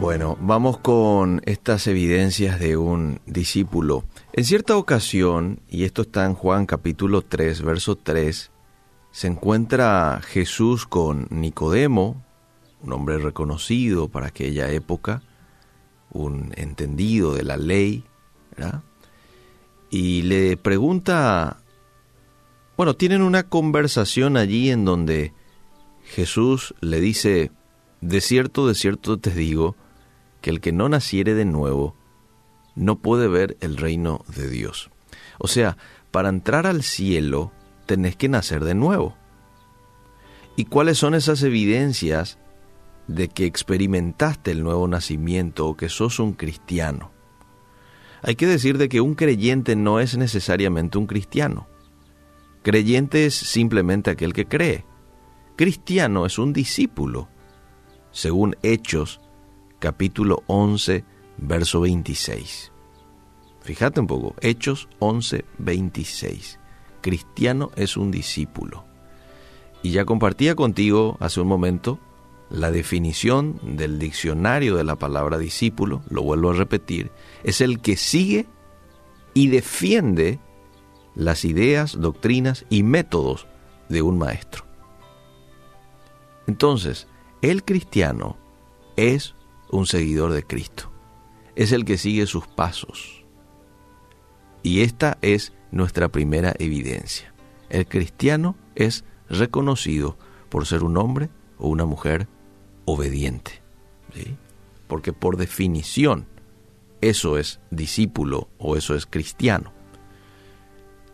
Bueno, vamos con estas evidencias de un discípulo. En cierta ocasión, y esto está en Juan capítulo 3, verso 3, se encuentra Jesús con Nicodemo, un hombre reconocido para aquella época, un entendido de la ley, ¿verdad? y le pregunta, bueno, tienen una conversación allí en donde Jesús le dice, de cierto, de cierto te digo, que el que no naciere de nuevo no puede ver el reino de Dios. O sea, para entrar al cielo tenés que nacer de nuevo. ¿Y cuáles son esas evidencias de que experimentaste el nuevo nacimiento o que sos un cristiano? Hay que decir de que un creyente no es necesariamente un cristiano. Creyente es simplemente aquel que cree. Cristiano es un discípulo, según Hechos capítulo 11, verso 26. Fíjate un poco, Hechos 11, 26. Cristiano es un discípulo. Y ya compartía contigo hace un momento la definición del diccionario de la palabra discípulo, lo vuelvo a repetir, es el que sigue y defiende las ideas, doctrinas y métodos de un maestro. Entonces, el cristiano es un seguidor de Cristo. Es el que sigue sus pasos. Y esta es nuestra primera evidencia. El cristiano es reconocido por ser un hombre o una mujer obediente. Porque por definición eso es discípulo o eso es cristiano.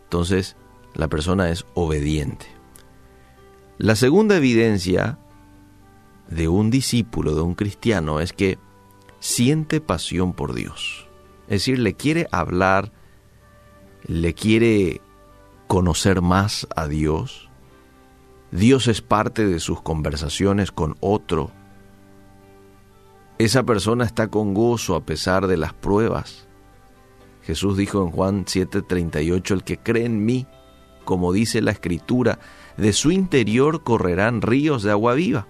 Entonces la persona es obediente. La segunda evidencia de un discípulo, de un cristiano, es que siente pasión por Dios. Es decir, le quiere hablar, le quiere conocer más a Dios. Dios es parte de sus conversaciones con otro. Esa persona está con gozo a pesar de las pruebas. Jesús dijo en Juan 7:38, el que cree en mí, como dice la escritura, de su interior correrán ríos de agua viva.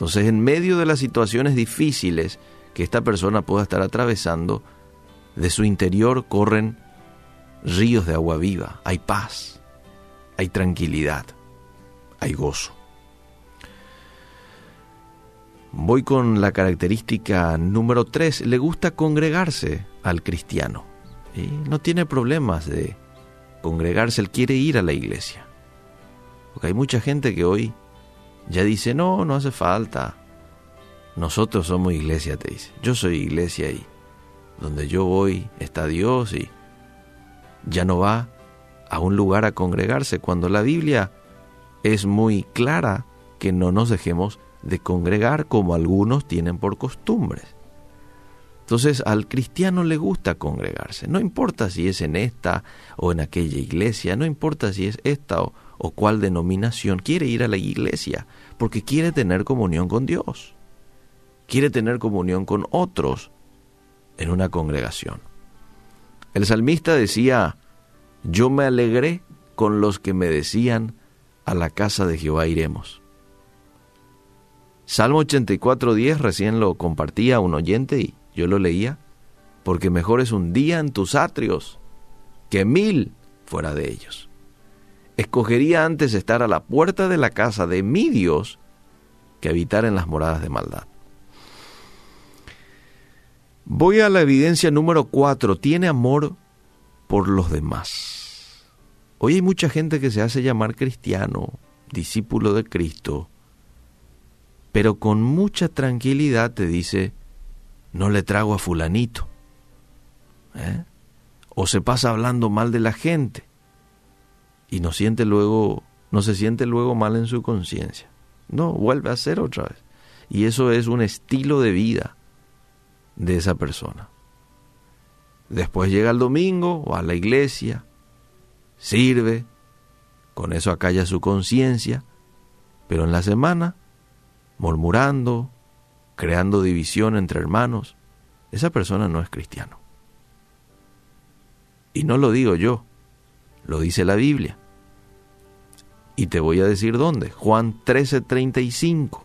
Entonces, en medio de las situaciones difíciles que esta persona pueda estar atravesando, de su interior corren ríos de agua viva, hay paz, hay tranquilidad, hay gozo. Voy con la característica número 3, le gusta congregarse al cristiano. No tiene problemas de congregarse, él quiere ir a la iglesia. Porque hay mucha gente que hoy ya dice, no, no hace falta. Nosotros somos iglesia, te dice. Yo soy iglesia y donde yo voy está Dios y ya no va a un lugar a congregarse cuando la Biblia es muy clara que no nos dejemos de congregar como algunos tienen por costumbres. Entonces al cristiano le gusta congregarse, no importa si es en esta o en aquella iglesia, no importa si es esta o, o cuál denominación, quiere ir a la iglesia porque quiere tener comunión con Dios, quiere tener comunión con otros en una congregación. El salmista decía, yo me alegré con los que me decían, a la casa de Jehová iremos. Salmo 84.10 recién lo compartía un oyente y yo lo leía, porque mejor es un día en tus atrios que mil fuera de ellos. Escogería antes estar a la puerta de la casa de mi Dios que habitar en las moradas de maldad. Voy a la evidencia número cuatro. Tiene amor por los demás. Hoy hay mucha gente que se hace llamar cristiano, discípulo de Cristo, pero con mucha tranquilidad te dice, no le trago a fulanito. ¿eh? O se pasa hablando mal de la gente y no siente luego, no se siente luego mal en su conciencia. No, vuelve a ser otra vez. Y eso es un estilo de vida de esa persona. Después llega el domingo o a la iglesia, sirve, con eso acalla su conciencia, pero en la semana, murmurando, creando división entre hermanos, esa persona no es cristiano. Y no lo digo yo, lo dice la Biblia. Y te voy a decir dónde. Juan 13:35.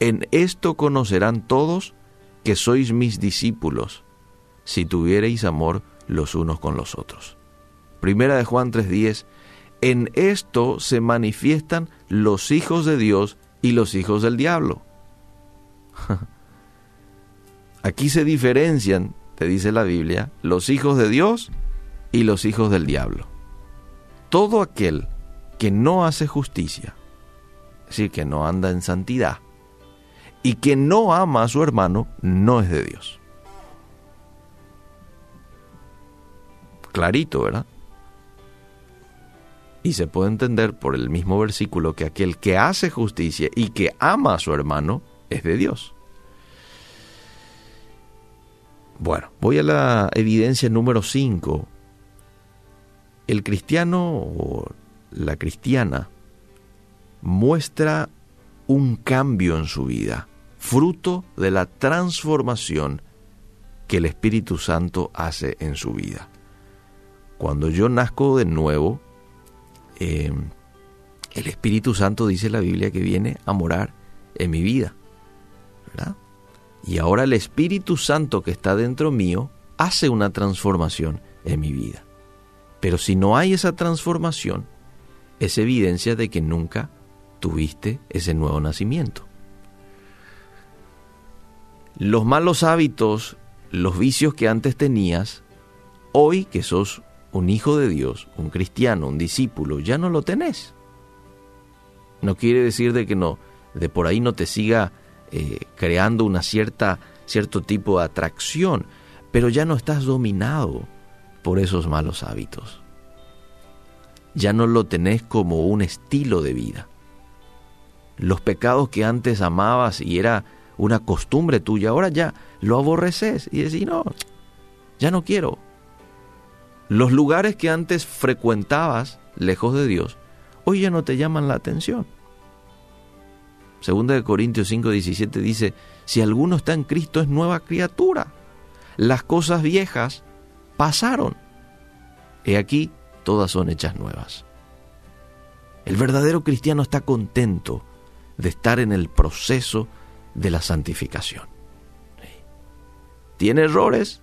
En esto conocerán todos que sois mis discípulos, si tuviereis amor los unos con los otros. Primera de Juan 3:10, en esto se manifiestan los hijos de Dios y los hijos del diablo. Aquí se diferencian, te dice la Biblia, los hijos de Dios y los hijos del diablo. Todo aquel que no hace justicia, es decir, que no anda en santidad, y que no ama a su hermano, no es de Dios. Clarito, ¿verdad? Y se puede entender por el mismo versículo que aquel que hace justicia y que ama a su hermano es de Dios. Bueno, voy a la evidencia número 5. El cristiano o la cristiana muestra un cambio en su vida, fruto de la transformación que el Espíritu Santo hace en su vida. Cuando yo nazco de nuevo, eh, el Espíritu Santo dice la Biblia que viene a morar en mi vida. ¿verdad? Y ahora el Espíritu Santo que está dentro mío hace una transformación en mi vida. Pero si no hay esa transformación, es evidencia de que nunca tuviste ese nuevo nacimiento. Los malos hábitos, los vicios que antes tenías, hoy que sos un hijo de Dios, un cristiano, un discípulo, ya no lo tenés. No quiere decir de que no, de por ahí no te siga eh, creando una cierta, cierto tipo de atracción, pero ya no estás dominado por esos malos hábitos. Ya no lo tenés como un estilo de vida. Los pecados que antes amabas y era una costumbre tuya, ahora ya lo aborreces y decís, no, ya no quiero, los lugares que antes frecuentabas lejos de Dios, hoy ya no te llaman la atención. Segunda de Corintios 5:17 dice, si alguno está en Cristo es nueva criatura. Las cosas viejas pasaron. He aquí, todas son hechas nuevas. El verdadero cristiano está contento de estar en el proceso de la santificación. ¿Tiene errores?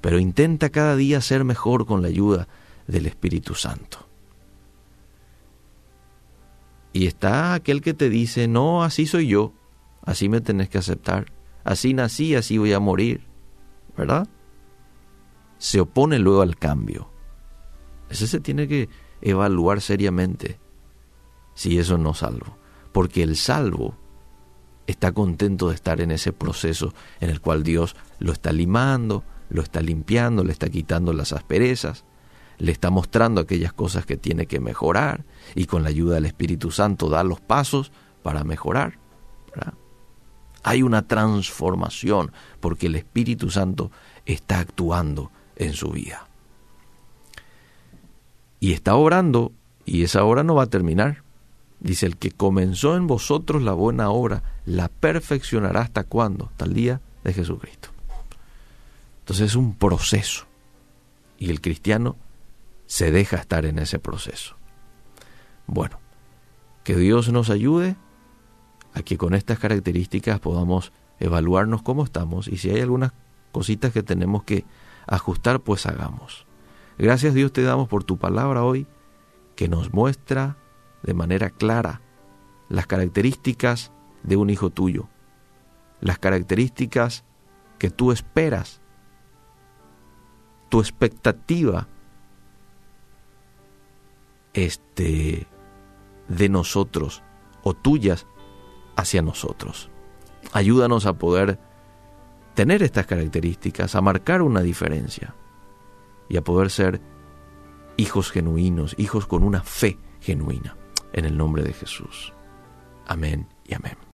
pero intenta cada día ser mejor con la ayuda del Espíritu Santo. Y está aquel que te dice, no, así soy yo, así me tenés que aceptar, así nací, así voy a morir, ¿verdad? Se opone luego al cambio. Ese se tiene que evaluar seriamente si eso no salvo, porque el salvo está contento de estar en ese proceso en el cual Dios lo está limando, lo está limpiando, le está quitando las asperezas, le está mostrando aquellas cosas que tiene que mejorar y con la ayuda del Espíritu Santo da los pasos para mejorar. Hay una transformación porque el Espíritu Santo está actuando en su vida. Y está obrando y esa obra no va a terminar. Dice, el que comenzó en vosotros la buena obra, la perfeccionará hasta cuándo? Hasta el día de Jesucristo. Entonces es un proceso y el cristiano se deja estar en ese proceso. Bueno, que Dios nos ayude a que con estas características podamos evaluarnos cómo estamos y si hay algunas cositas que tenemos que ajustar, pues hagamos. Gracias Dios te damos por tu palabra hoy que nos muestra de manera clara las características de un hijo tuyo, las características que tú esperas tu expectativa este, de nosotros o tuyas hacia nosotros. Ayúdanos a poder tener estas características, a marcar una diferencia y a poder ser hijos genuinos, hijos con una fe genuina. En el nombre de Jesús. Amén y amén.